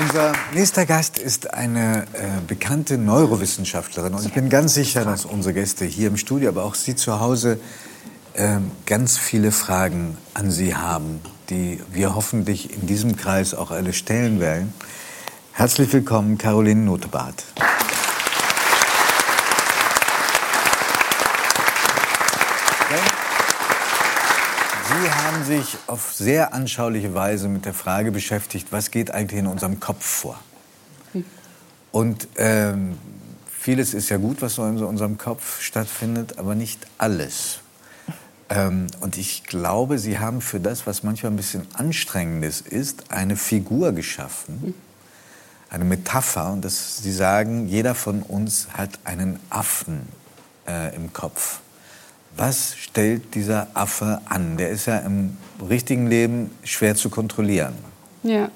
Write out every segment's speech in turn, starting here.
Unser nächster Gast ist eine äh, bekannte Neurowissenschaftlerin. Und ich bin ganz sicher, dass unsere Gäste hier im Studio, aber auch Sie zu Hause, äh, ganz viele Fragen an Sie haben, die wir hoffentlich in diesem Kreis auch alle stellen werden. Herzlich willkommen, Caroline Notebart. Sie haben sich auf sehr anschauliche Weise mit der Frage beschäftigt, was geht eigentlich in unserem Kopf vor? Und ähm, vieles ist ja gut, was so in unserem Kopf stattfindet, aber nicht alles. Ähm, und ich glaube, Sie haben für das, was manchmal ein bisschen anstrengendes ist, eine Figur geschaffen, eine Metapher. Und das, Sie sagen, jeder von uns hat einen Affen äh, im Kopf. Was stellt dieser Affe an? Der ist ja im richtigen Leben schwer zu kontrollieren. Ja.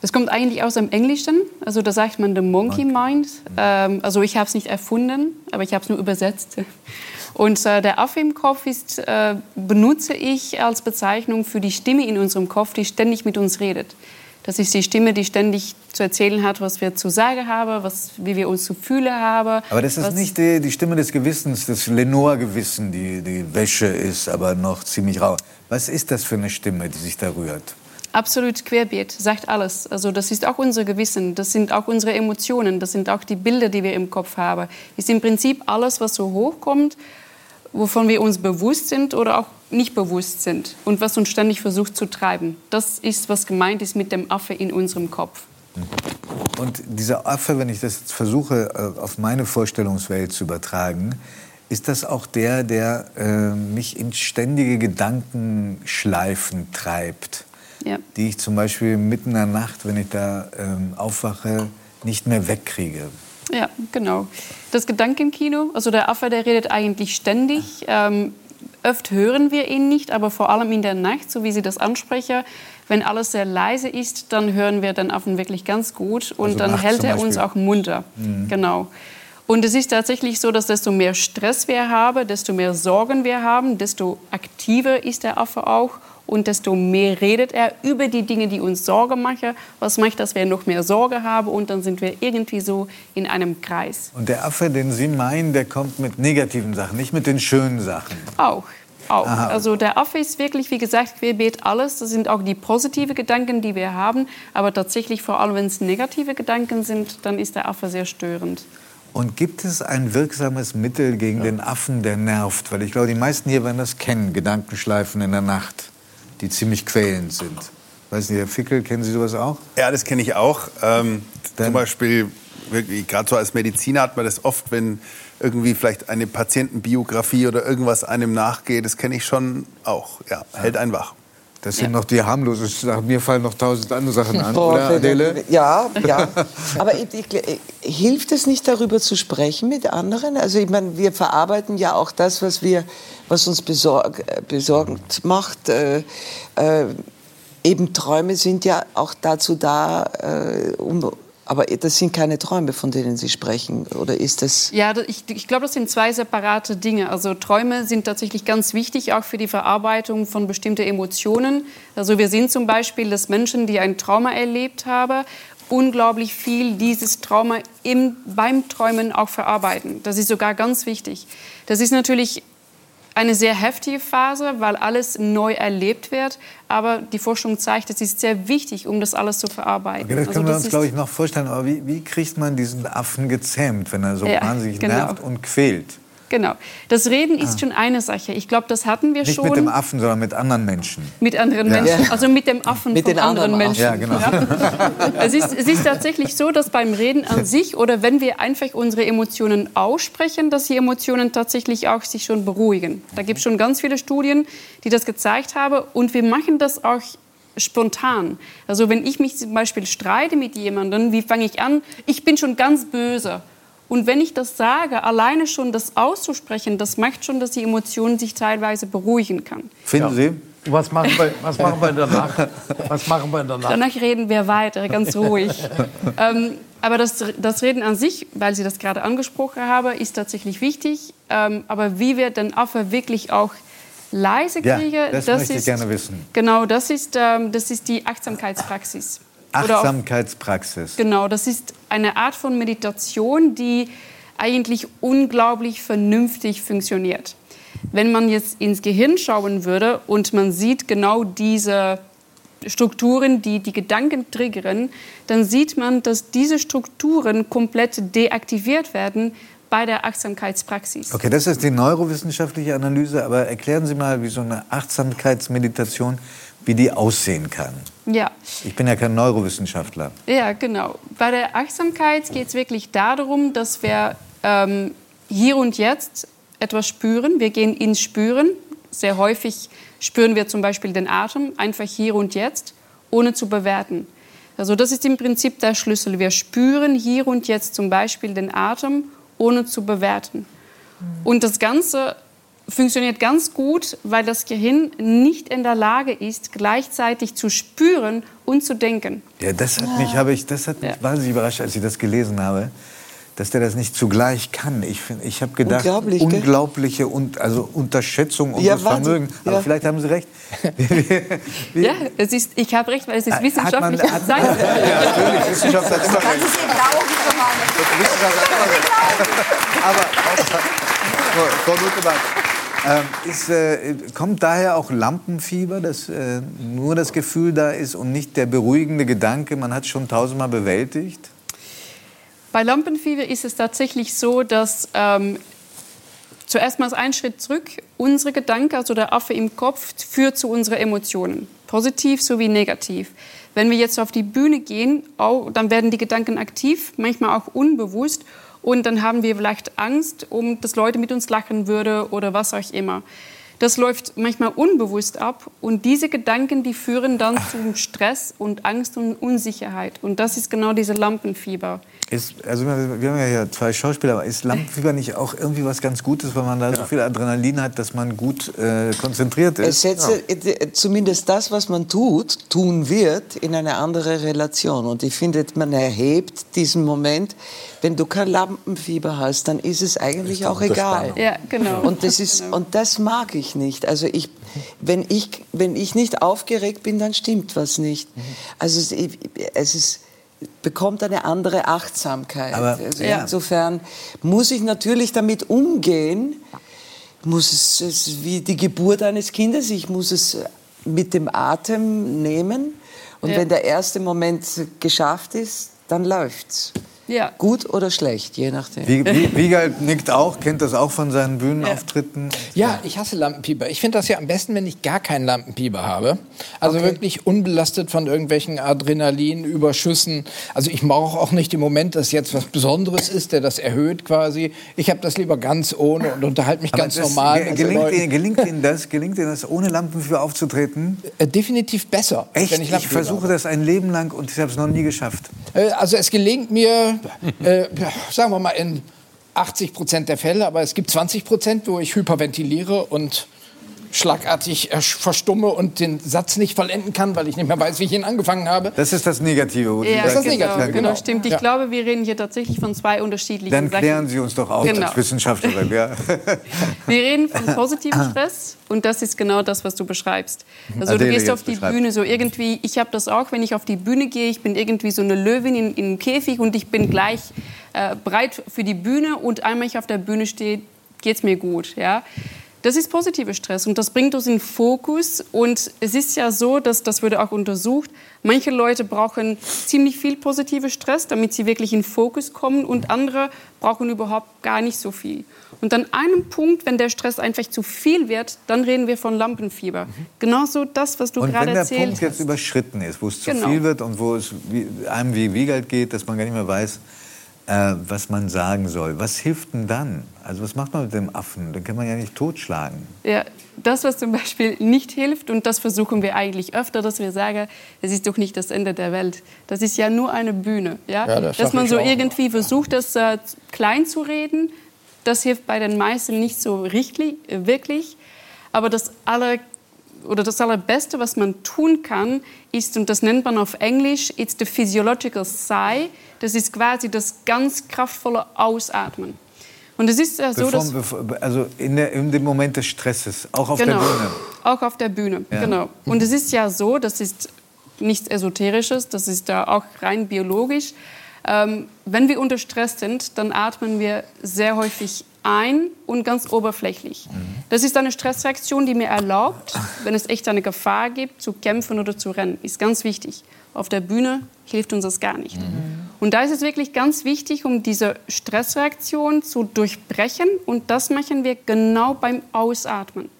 Das kommt eigentlich aus dem Englischen. Also da sagt man the monkey mind. Ähm, also ich habe es nicht erfunden, aber ich habe es nur übersetzt. Und äh, der Affe im Kopf ist, äh, benutze ich als Bezeichnung für die Stimme in unserem Kopf, die ständig mit uns redet. Das ist die Stimme, die ständig zu erzählen hat, was wir zu sagen haben, was, wie wir uns zu fühlen haben. Aber das ist nicht die, die Stimme des Gewissens, das Lenore-Gewissen, die die Wäsche ist, aber noch ziemlich rau. Was ist das für eine Stimme, die sich da rührt? Absolut querbeet, sagt alles. Also das ist auch unser Gewissen, das sind auch unsere Emotionen, das sind auch die Bilder, die wir im Kopf haben. Ist im Prinzip alles, was so hochkommt, wovon wir uns bewusst sind oder auch nicht bewusst sind und was uns ständig versucht zu treiben. Das ist, was gemeint ist mit dem Affe in unserem Kopf. Und dieser Affe, wenn ich das jetzt versuche, äh, auf meine Vorstellungswelt zu übertragen, ist das auch der, der äh, mich in ständige Gedankenschleifen treibt, Ja. die ich zum Beispiel mitten in der Nacht, wenn ich da ähm, aufwache, nicht mehr wegkriege. Ja, genau. Das Gedankenkino, also der Affe, der redet eigentlich ständig. Ähm, oft hören wir ihn nicht, aber vor allem in der Nacht, so wie Sie das ansprechen. Wenn alles sehr leise ist, dann hören wir den Affen wirklich ganz gut und Also dann hält er uns auch munter. Genau. Und es ist tatsächlich so, dass desto mehr Stress wir haben, desto mehr Sorgen wir haben, desto aktiver ist der Affe auch und desto mehr redet er über die Dinge, die uns Sorge machen. Was macht, dass wir noch mehr Sorge haben und dann sind wir irgendwie so in einem Kreis. Und der Affe, den Sie meinen, der kommt mit negativen Sachen, nicht mit den schönen Sachen. Auch. Auch. Aha. Also der Affe ist wirklich, wie gesagt, querbeet alles. Das sind auch die positiven Gedanken, die wir haben. Aber tatsächlich, vor allem wenn es negative Gedanken sind, dann ist der Affe sehr störend. Und gibt es ein wirksames Mittel gegen den Affen, der nervt? Weil ich glaube, die meisten hier werden das kennen, Gedankenschleifen in der Nacht, die ziemlich quälend sind. Weiß nicht, Herr Fickel, kennen Sie sowas auch? Ja, das kenne ich auch. Ähm, zum Beispiel, gerade so als Mediziner hat man das oft, wenn irgendwie vielleicht eine Patientenbiografie oder irgendwas einem nachgeht. Das kenne ich schon auch. Ja, hält einen wach. Das sind noch die harmlosesten Sachen. Mir fallen noch tausend andere Sachen an, Oh, oder Adele? Ja, ja. Aber ich, ich, hilft es nicht, darüber zu sprechen mit anderen? Also ich meine, wir verarbeiten ja auch das, was, wir, was uns besorg, besorgt macht. Äh, äh, eben Träume sind ja auch dazu da, äh, um, aber das sind keine Träume, von denen Sie sprechen. Oder ist das... Ja, ich, ich glaube, das sind zwei separate Dinge. Also Träume sind tatsächlich ganz wichtig, auch für die Verarbeitung von bestimmten Emotionen. Also wir sind zum Beispiel, dass Menschen, die ein Trauma erlebt haben, unglaublich viel dieses Trauma im, beim Träumen auch verarbeiten. Das ist sogar ganz wichtig. Das ist natürlich eine sehr heftige Phase, weil alles neu erlebt wird. Aber die Forschung zeigt, es ist sehr wichtig, um das alles zu verarbeiten. Okay, das Also können wir das uns, ist- glaube ich, noch vorstellen. Aber wie, wie kriegt man diesen Affen gezähmt, wenn er so Ja, wahnsinnig genau. nervt und quält? Genau. Das Reden ist schon eine Sache. Ich glaube, das hatten wir Ah. Nicht schon. mit dem Affen, sondern mit anderen Menschen. Mit anderen Ja. Menschen, also mit dem Affen Mit von den anderen anderen Menschen. Ja, genau. Es, ist, es ist tatsächlich so, dass beim Reden an sich oder wenn wir einfach unsere Emotionen aussprechen, dass die Emotionen tatsächlich auch sich schon beruhigen. Da gibt es schon ganz viele Studien, die das gezeigt haben und wir machen das auch spontan. Also wenn ich mich zum Beispiel streite mit jemandem, wie fange ich an? Ich bin schon ganz böse. Und wenn ich das sage, alleine schon das auszusprechen, das macht schon, dass die Emotion sich teilweise beruhigen kann. Finden Sie? Was machen wir, was machen wir danach? Was machen wir danach? Danach reden wir weiter, ganz ruhig. ähm, aber das, das Reden an sich, weil Sie das gerade angesprochen haben, ist tatsächlich wichtig. Ähm, aber wie wir den Affe wirklich auch leise Ja, kriegen, das möchte ich ist gerne wissen. genau das ist, ähm, das ist die Achtsamkeitspraxis. Oder auf, Achtsamkeitspraxis. genau, das ist eine Art von Meditation, die eigentlich unglaublich vernünftig funktioniert. Wenn man jetzt ins Gehirn schauen würde und man sieht genau diese Strukturen, die die Gedanken triggern, dann sieht man, dass diese Strukturen komplett deaktiviert werden bei der Achtsamkeitspraxis. Okay, das ist die neurowissenschaftliche Analyse, aber erklären Sie mal, wie so eine Achtsamkeitsmeditation, wie die aussehen kann. Ja. Ich bin ja kein Neurowissenschaftler. Ja, genau. Bei der Achtsamkeit geht es wirklich darum, dass wir ähm, hier und jetzt etwas spüren. Wir gehen ins Spüren. Sehr häufig spüren wir zum Beispiel den Atem, einfach hier und jetzt, ohne zu bewerten. Also das ist im Prinzip der Schlüssel. Wir spüren hier und jetzt zum Beispiel den Atem, ohne zu bewerten. Und das Ganze funktioniert ganz gut, weil das Gehirn nicht in der Lage ist, gleichzeitig zu spüren und zu denken. Ja, das hat mich, habe ich, das hat mich Ja. wahnsinnig überrascht, als ich das gelesen habe, dass der das nicht zugleich kann. Ich, ich habe gedacht, Unglaublich, unglaubliche und, also Unterschätzung unseres Ja. Vermögens. Aber Ja. vielleicht haben Sie recht. Ja, es ist, ich habe recht, weil es ist Hat man- wissenschaftlich hat- gezeigt. Ja, natürlich, Wissenschaft hat immer recht. Wissenschaft hat immer recht. Aber Frau, Frau Lutemann, ähm, ist, äh, kommt daher auch Lampenfieber, dass äh, nur das Gefühl da ist und nicht der beruhigende Gedanke, man hat es schon tausendmal bewältigt? Bei Lampenfieber ist es tatsächlich so, dass ähm, zuerst mal ein Schritt zurück, unsere Gedanken, also der Affe im Kopf, führt zu unseren Emotionen, positiv sowie negativ. Wenn wir jetzt auf die Bühne gehen, auch, dann werden die Gedanken aktiv, manchmal auch unbewusst. Und dann haben wir vielleicht Angst, um dass Leute mit uns lachen würden oder was auch immer. Das läuft manchmal unbewusst ab und diese Gedanken, die führen dann zum Stress und Angst und Unsicherheit. Und das ist genau diese Lampenfieber. Ist, also wir haben ja hier zwei Schauspieler, aber ist Lampenfieber nicht auch irgendwie was ganz Gutes, weil man da so viel Adrenalin hat, dass man gut äh, konzentriert Es ist? setzt äh, zumindest das, was man tut, tun wird, in eine andere Relation. Und ich finde, man erhebt diesen Moment, wenn du kein Lampenfieber hast, dann ist es eigentlich auch egal. Ja, genau. Und das, ist, und das mag ich nicht. Also ich, wenn, ich, wenn ich nicht aufgeregt bin, dann stimmt was nicht. Also es, es ist, bekommt eine andere Achtsamkeit. Aber- also Ja. Insofern muss ich natürlich damit umgehen, muss es, es wie die Geburt eines Kindes, ich muss es mit dem Atem nehmen. Und Ja. wenn der erste Moment geschafft ist, dann läuft's. Ja. Gut oder schlecht, je nachdem. Wie, wie, Wiegald nickt auch, kennt das auch von seinen Bühnenauftritten. Ja, ich hasse Lampenpieper. Ich finde das ja am besten, wenn ich gar keinen Lampenpieper habe. Also wirklich unbelastet von irgendwelchen Adrenalinüberschüssen. Also ich brauche auch nicht im Moment, dass jetzt was Besonderes ist, der das erhöht quasi. Ich habe das lieber ganz ohne und unterhalte mich Aber ganz das, normal. ge- gelingt. Ihnen, gelingt Ihnen das? Gelingt Ihnen das, ohne Lampenfieber aufzutreten? Äh, definitiv besser, Echt? wenn ich Ich, versuche habe. das ein Leben lang und ich habe es noch nie geschafft. Äh, Also es gelingt mir, äh, sagen wir mal, in 80 Prozent der Fälle, aber es gibt 20 Prozent, wo ich hyperventiliere und schlagartig verstumme und den Satz nicht vollenden kann, weil ich nicht mehr weiß, wie ich ihn angefangen habe. Das ist das Negative. Ja, Das ist das genau, Negative, genau, genau. stimmt. Ich Ja. glaube, wir reden hier tatsächlich von zwei unterschiedlichen Dann Sachen. klären Sie uns doch auf Genau. als Wissenschaftlerin. Ja. Wir reden von positivem Stress und das ist genau das, was du beschreibst. Also Adele du gehst auf die beschreibt. Bühne so irgendwie, ich habe das auch, wenn ich auf die Bühne gehe, ich bin irgendwie so eine Löwin in, in einem Käfig und ich bin gleich äh, bereit für die Bühne und einmal ich auf der Bühne stehe, geht es mir gut. Ja? Das ist positiver Stress und das bringt uns in Fokus. Und es ist ja so, dass das wurde auch untersucht. Manche Leute brauchen ziemlich viel positiven Stress, damit sie wirklich in Fokus kommen, und andere brauchen überhaupt gar nicht so viel. Und an einem Punkt, wenn der Stress einfach zu viel wird, dann reden wir von Lampenfieber. Genauso das, was du Und gerade wenn der erzählt Punkt jetzt hast. überschritten ist, wo es zu Genau. viel wird und wo es einem wie Wiegald geht, dass man gar nicht mehr weiß, äh, was man sagen soll, was hilft denn dann? Also was macht man mit dem Affen? Den kann man ja nicht totschlagen. Ja, das, was zum Beispiel nicht hilft, und das versuchen wir eigentlich öfter, dass wir sagen, es ist doch nicht das Ende der Welt. Das ist ja nur eine Bühne. Ja? Ja, das dass man so irgendwie versucht, das äh, klein zu reden, das hilft bei den meisten nicht so richtig, äh, wirklich. Aber das aller oder das allerbeste, was man tun kann, ist, und das nennt man auf Englisch, it's the physiological sigh. Das ist quasi das ganz kraftvolle Ausatmen. Und es ist ja so, dass also in, der, in dem Moment des Stresses, auch auf genau. der Bühne. Auch auf der Bühne, Ja. genau. Und es ist ja so, das ist nichts Esoterisches, das ist da auch rein biologisch. Ähm, wenn wir unter Stress sind, dann atmen wir sehr häufig ein und ganz oberflächlich. Das ist eine Stressreaktion, die mir erlaubt, wenn es echt eine Gefahr gibt, zu kämpfen oder zu rennen. Ist ganz wichtig. Auf der Bühne hilft uns das gar nicht. Und da ist es wirklich ganz wichtig, um diese Stressreaktion zu durchbrechen. Und das machen wir genau beim Ausatmen.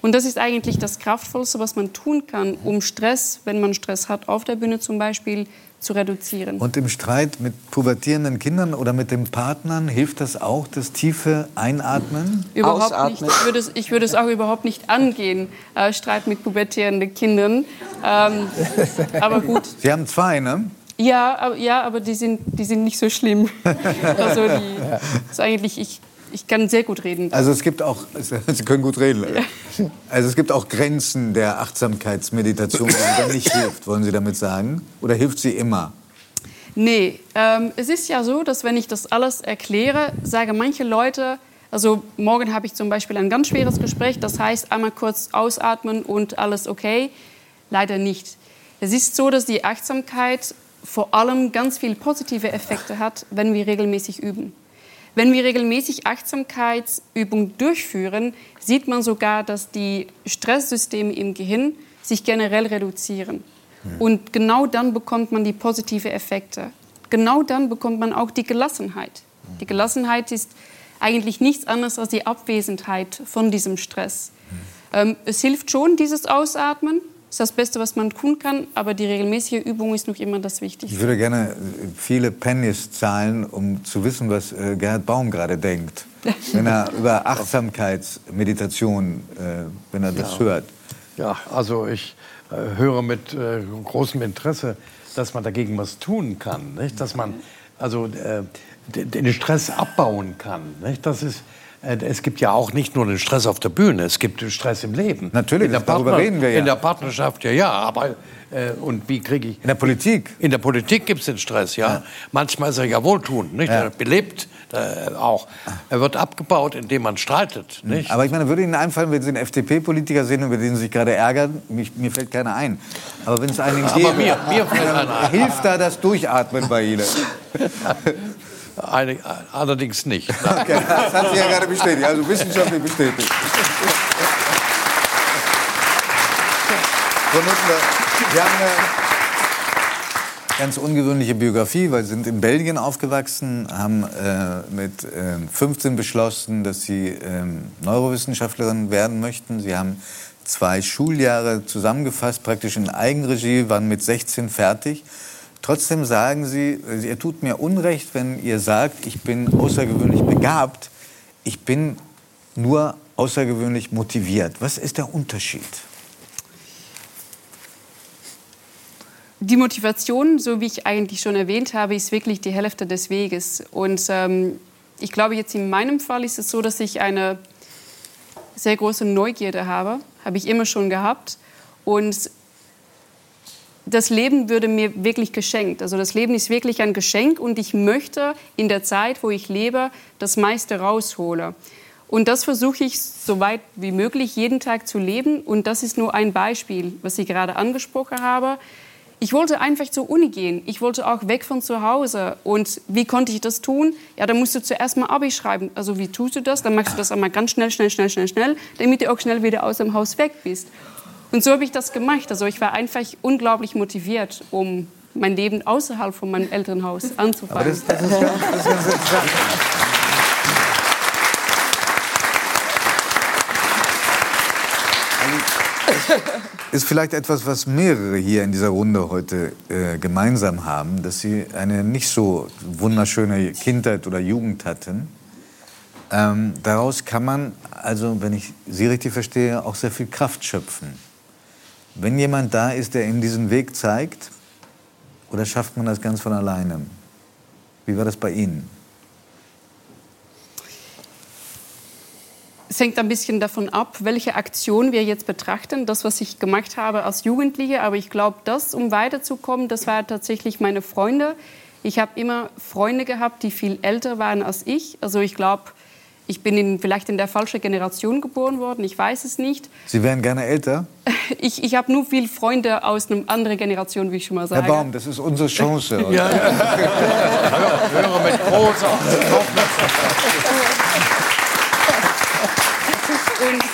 Und das ist eigentlich das Kraftvollste, was man tun kann, um Stress, wenn man Stress hat, auf der Bühne zum Beispiel, zu reduzieren. Und im Streit mit pubertierenden Kindern oder mit den Partnern hilft das auch, das tiefe Einatmen? Überhaupt Ausatmen. nicht. Ich würde, es, ich würde es auch überhaupt nicht angehen, äh, Streit mit pubertierenden Kindern. Ähm, aber gut. Sie haben zwei, ne? Ja, aber, ja, aber die sind, die sind nicht so schlimm. also die, ist eigentlich, ich ich kann sehr gut reden. Also es gibt auch, Sie können gut reden. Also es gibt auch Grenzen der Achtsamkeitsmeditation, die dann nicht hilft, wollen Sie damit sagen? Oder hilft sie immer? Nee, ähm, es ist ja so, dass wenn ich das alles erkläre, sagen manche Leute, also morgen habe ich zum Beispiel ein ganz schweres Gespräch, das heißt einmal kurz ausatmen und alles okay. Leider nicht. Es ist so, dass die Achtsamkeit vor allem ganz viele positive Effekte hat, wenn wir regelmäßig üben. Wenn wir regelmäßig Achtsamkeitsübungen durchführen, sieht man sogar, dass die Stresssysteme im Gehirn sich generell reduzieren. Und genau dann bekommt man die positiven Effekte. Genau dann bekommt man auch die Gelassenheit. Die Gelassenheit ist eigentlich nichts anderes als die Abwesenheit von diesem Stress. Ähm, es hilft schon, dieses Ausatmen, ist das Beste, was man tun kann, aber die regelmäßige Übung ist noch immer das Wichtigste. Ich würde gerne viele Pennies zahlen, um zu wissen, was äh, Gerhard Baum gerade denkt, wenn er über Achtsamkeitsmeditation, äh, wenn er das ja. hört. Ja, also ich äh, höre mit äh, großem Interesse, dass man dagegen was tun kann, nicht? dass man also äh, den Stress abbauen kann. Nicht? Das ist äh, es gibt ja auch nicht nur den Stress auf der Bühne, es gibt den Stress im Leben. Natürlich, in der darüber Partner, reden wir ja. In der Partnerschaft ja, ja, aber äh, und wie kriege ich... In der Politik? In der Politik gibt es den Stress, ja. ja. Manchmal ist er ja wohltuend, nicht? Ja. Er belebt äh, auch. Er wird abgebaut, indem man streitet, mhm. nicht? Aber ich meine, würde Ihnen einfallen, wenn Sie einen FDP-Politiker sehen, über den Sie sich gerade ärgern, mich, mir fällt keiner ein. Aber wenn es einen gäbe, mir, mir fällt einer ein. hilft da das Durchatmen bei Ihnen? Eine, allerdings nicht. Okay, das hat sie ja gerade bestätigt, also wissenschaftlich bestätigt. Frau Nuttler, Sie haben eine ganz ungewöhnliche Biografie, weil Sie sind in Belgien aufgewachsen, haben äh, mit äh, 15 beschlossen, dass Sie äh, Neurowissenschaftlerin werden möchten. Sie haben zwei Schuljahre zusammengefasst, praktisch in Eigenregie, waren mit 16 fertig. Trotzdem sagen Sie, ihr tut mir Unrecht, wenn ihr sagt, ich bin außergewöhnlich begabt. Ich bin nur außergewöhnlich motiviert. Was ist der Unterschied? Die Motivation, so wie ich eigentlich schon erwähnt habe, ist wirklich die Hälfte des Weges. Und ähm, ich glaube, jetzt in meinem Fall ist es so, dass ich eine sehr große Neugierde habe. Habe ich immer schon gehabt. Und das Leben würde mir wirklich geschenkt. Also das Leben ist wirklich ein Geschenk und ich möchte in der Zeit, wo ich lebe, das meiste rausholen. Und das versuche ich so weit wie möglich jeden Tag zu leben. Und das ist nur ein Beispiel, was ich gerade angesprochen habe. Ich wollte einfach zur Uni gehen. Ich wollte auch weg von zu Hause. Und wie konnte ich das tun? Ja, da musst du zuerst mal Abi schreiben. Also wie tust du das? Dann machst du das einmal ganz schnell, schnell, schnell, schnell, schnell, damit du auch schnell wieder aus dem Haus weg bist. Und so habe ich das gemacht. Also ich war einfach unglaublich motiviert, um mein Leben außerhalb von meinem Elternhaus anzufangen. Aber das, das, ist, ganz, das ist ganz interessant. Ist vielleicht etwas, was mehrere hier in dieser Runde heute äh, gemeinsam haben, dass sie eine nicht so wunderschöne Kindheit oder Jugend hatten. Ähm, daraus kann man, also wenn ich Sie richtig verstehe, auch sehr viel Kraft schöpfen. Wenn jemand da ist, der Ihnen diesen Weg zeigt, oder schafft man das ganz von alleine? Wie war das bei Ihnen? Es hängt ein bisschen davon ab, welche Aktion wir jetzt betrachten. Das, was ich gemacht habe als Jugendliche. Aber ich glaube, das, um weiterzukommen, das waren tatsächlich meine Freunde. Ich habe immer Freunde gehabt, die viel älter waren als ich. Also ich glaube, ich bin in, vielleicht in der falschen Generation geboren worden, ich weiß es nicht. Sie wären gerne älter? Ich, ich habe nur viele Freunde aus einer anderen Generation, wie ich schon mal sage. Herr Baum, das ist unsere Chance. ja, ja. Höre mit großer Und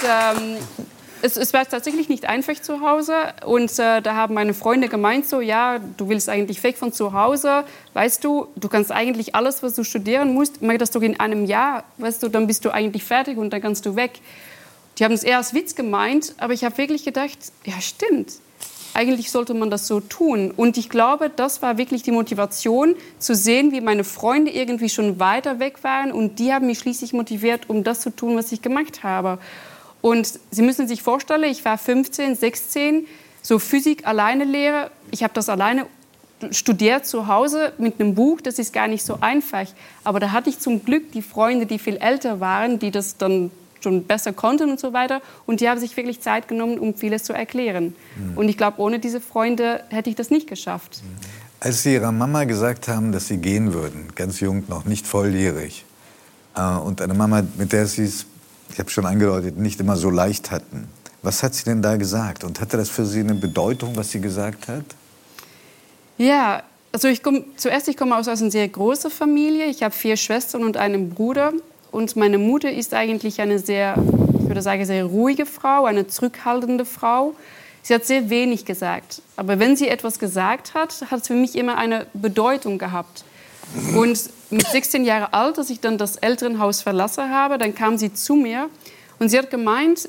ähm, es, es, war tatsächlich nicht einfach zu Hause. Und äh, da haben meine Freunde gemeint, so, ja, du willst eigentlich weg von zu Hause. Weißt du, du kannst eigentlich alles, was du studieren musst, mach das doch in einem Jahr. Weißt du, dann bist du eigentlich fertig und dann kannst du weg. Die haben es eher als Witz gemeint, aber ich habe wirklich gedacht, ja, stimmt. Eigentlich sollte man das so tun. Und ich glaube, das war wirklich die Motivation, zu sehen, wie meine Freunde irgendwie schon weiter weg waren. Und die haben mich schließlich motiviert, um das zu tun, was ich gemacht habe. Und Sie müssen sich vorstellen, ich war 15, 16, so Physik alleine lehre. Ich habe das alleine studiert zu Hause mit einem Buch. Das ist gar nicht so einfach. Aber da hatte ich zum Glück die Freunde, die viel älter waren, die das dann schon besser konnten und so weiter. Und die haben sich wirklich Zeit genommen, um vieles zu erklären. Mhm. Und ich glaube, ohne diese Freunde hätte ich das nicht geschafft. Als Sie Ihrer Mama gesagt haben, dass Sie gehen würden, ganz jung noch, nicht volljährig, äh, und eine Mama, mit der Sie es ich habe schon angedeutet, nicht immer so leicht hatten. Was hat sie denn da gesagt? Und hatte das für Sie eine Bedeutung, was sie gesagt hat? Ja, also ich komm, zuerst ich komme aus einer sehr großen Familie. Ich habe vier Schwestern und einen Bruder. Und meine Mutter ist eigentlich eine sehr, ich würde sagen, sehr ruhige Frau, eine zurückhaltende Frau. Sie hat sehr wenig gesagt. Aber wenn sie etwas gesagt hat, hat es für mich immer eine Bedeutung gehabt. Und mit 16 Jahren alt, als ich dann das Elternhaus verlassen habe, dann kam sie zu mir und sie hat gemeint,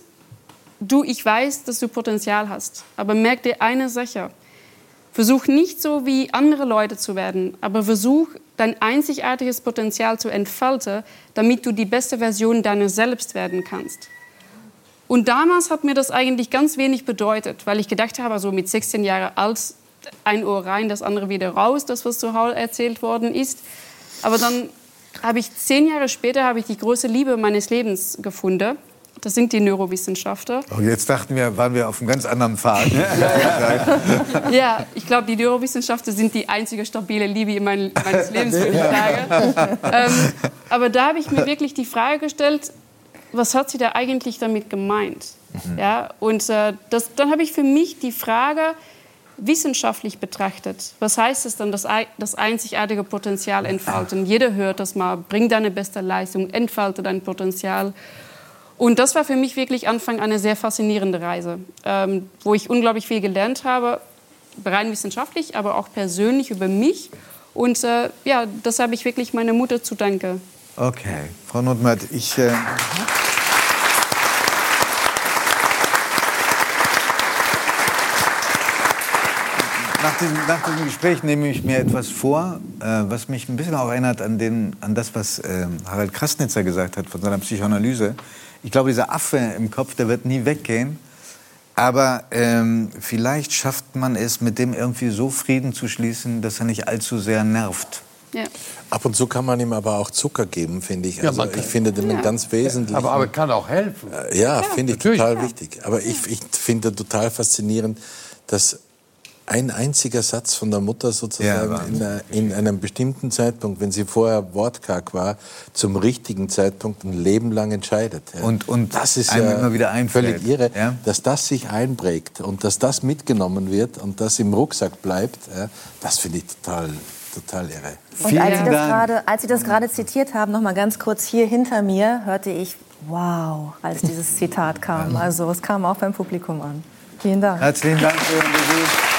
du, ich weiß, dass du Potenzial hast, aber merk dir eine Sache. Versuch nicht so wie andere Leute zu werden, aber versuch dein einzigartiges Potenzial zu entfalten, damit du die beste Version deiner selbst werden kannst. Und damals hat mir das eigentlich ganz wenig bedeutet, weil ich gedacht habe, so mit 16 Jahren alt, ein Ohr rein, das andere wieder raus, das was zu Hause erzählt worden ist. Aber dann habe ich zehn Jahre später habe ich die große Liebe meines Lebens gefunden. Das sind die Neurowissenschaftler. Oh, jetzt dachten wir, waren wir auf einem ganz anderen Pfad. ja, ich glaube, die Neurowissenschaftler sind die einzige stabile Liebe mein, meines Lebens, würde ich sagen. Ähm, aber da habe ich mir wirklich die Frage gestellt, was hat sie da eigentlich damit gemeint? Mhm. Ja, und äh, das, dann habe ich für mich die Frage wissenschaftlich betrachtet, was heißt es dann, das, einzigartige Potenzial entfalten? Jeder hört das mal, bring deine beste Leistung, entfalte dein Potenzial. Und das war für mich wirklich Anfang eine sehr faszinierende Reise, ähm, wo ich unglaublich viel gelernt habe, rein wissenschaftlich, aber auch persönlich über mich. Und äh, ja, das habe ich wirklich meiner Mutter zu danken. Okay, Frau Notmatt, ich... Äh Nach diesem, nach diesem, Gespräch nehme ich mir etwas vor, äh, was mich ein bisschen auch erinnert an, den, an das, was äh, Harald Krasnitzer gesagt hat von seiner Psychoanalyse. Ich glaube, dieser Affe im Kopf, der wird nie weggehen. Aber ähm, vielleicht schafft man es, mit dem irgendwie so Frieden zu schließen, dass er nicht allzu sehr nervt. Ja. Ab und zu kann man ihm aber auch Zucker geben, finde ich. Also ich finde den ja. ganz wesentlich. Aber, aber kann auch helfen. Ja, ja finde ich total wichtig. Aber ich, ich finde total faszinierend, dass ein einziger Satz von der Mutter sozusagen ja, in, einer, in, einem bestimmten Zeitpunkt, wenn sie vorher wortkarg war, zum richtigen Zeitpunkt ein Leben lang entscheidet. Ja. Und, und das ist ja immer wieder völlig irre, ja? dass das sich einprägt und dass das mitgenommen wird und das im Rucksack bleibt. das finde ich total total irre. Und als Sie, das grade, als Sie das gerade zitiert haben, noch mal ganz kurz hier hinter mir, hörte ich Wow, als dieses Zitat kam. Also es kam auch beim Publikum an. Vielen Dank. Herzlichen Dank für Ihren Besuch.